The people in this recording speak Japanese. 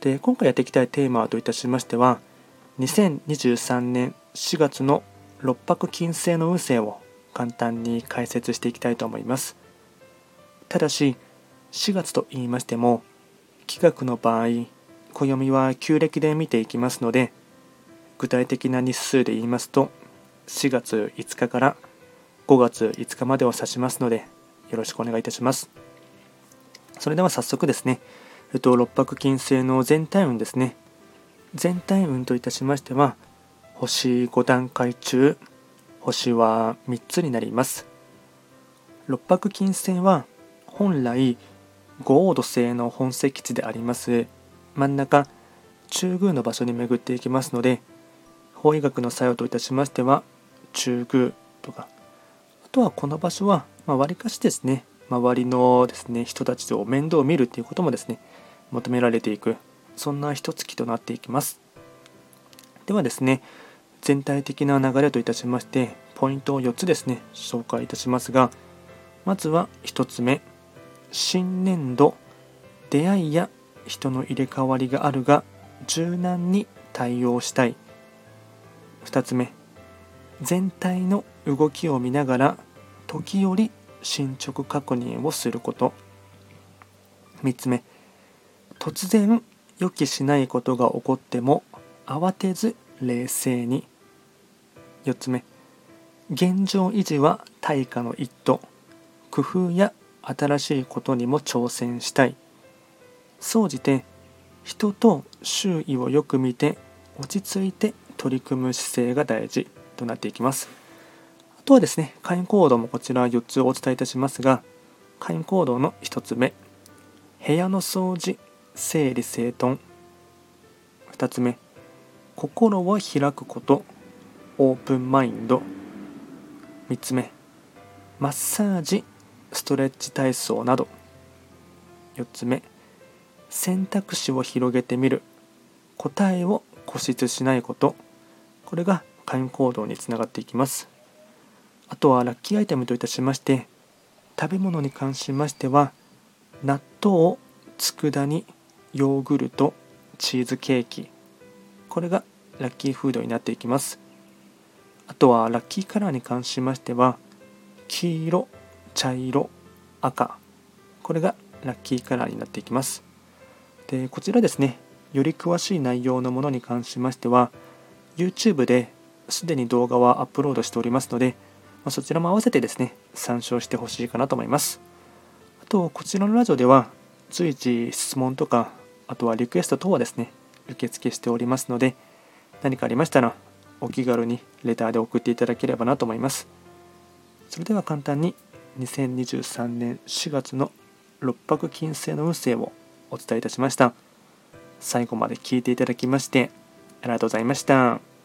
で今回やっていきたいテーマといたしましては2023年4月の六白金星の運勢を簡単に解説していきたいと思います。ただし4月と言いましても気学の場合暦は旧暦で見ていきますので具体的な日数で言いますと4月5日から5月5日までを指しますのでよろしくお願いいたします。それでは早速ですねえっと、六白金星の全体運ですね。全体運といたしましては、星5段階中、星は3つになります。六白金星は、本来、五黄土星の本石地であります真ん中、中宮の場所に巡っていきますので、法医学の作用といたしましては、中宮とか、あとはこの場所は、まあ、割かしですね、周りのですね人たちを面倒を見るっていうこともですね求められていくそんな一月となっていきます。ではですね全体的な流れといたしましてポイントを4つですね紹介いたしますがまずは1つ目新年度出会いや人の入れ替わりがあるが柔軟に対応したい。2つ目全体の動きを見ながら時折進捗確認をすること。3つ目突然予期しないことが起こっても慌てず冷静に。4つ目。現状維持は対価の一途。工夫や新しいことにも挑戦したい。総じて人と周囲をよく見て落ち着いて取り組む姿勢が大事となっていきます。あとはですね、会員行動もこちら4つお伝えいたしますが、会員行動の1つ目、部屋の掃除、整理整頓。2つ目、心を開くこと、オープンマインド。3つ目、マッサージ、ストレッチ体操など。4つ目、選択肢を広げてみる、答えを固執しないこと。これが会員行動につながっていきます。あとはラッキーアイテムといたしまして食べ物に関しましては納豆佃煮ヨーグルトチーズケーキ。これがラッキーフードになっていきます。あとはラッキーカラーに関しましては黄色茶色赤。これがラッキーカラーになっていきます。でこちらですねより詳しい内容のものに関しましては YouTube ですでに動画はアップロードしておりますのでまそちらも合わせてですね、参照してほしいかなと思います。あと、こちらのラジオでは、随時質問とか、あとはリクエスト等はですね、受付しておりますので、何かありましたら、お気軽にレターで送っていただければなと思います。それでは簡単に、2023年4月の六白金星の運勢をお伝えいたしました。最後まで聞いていただきまして、ありがとうございました。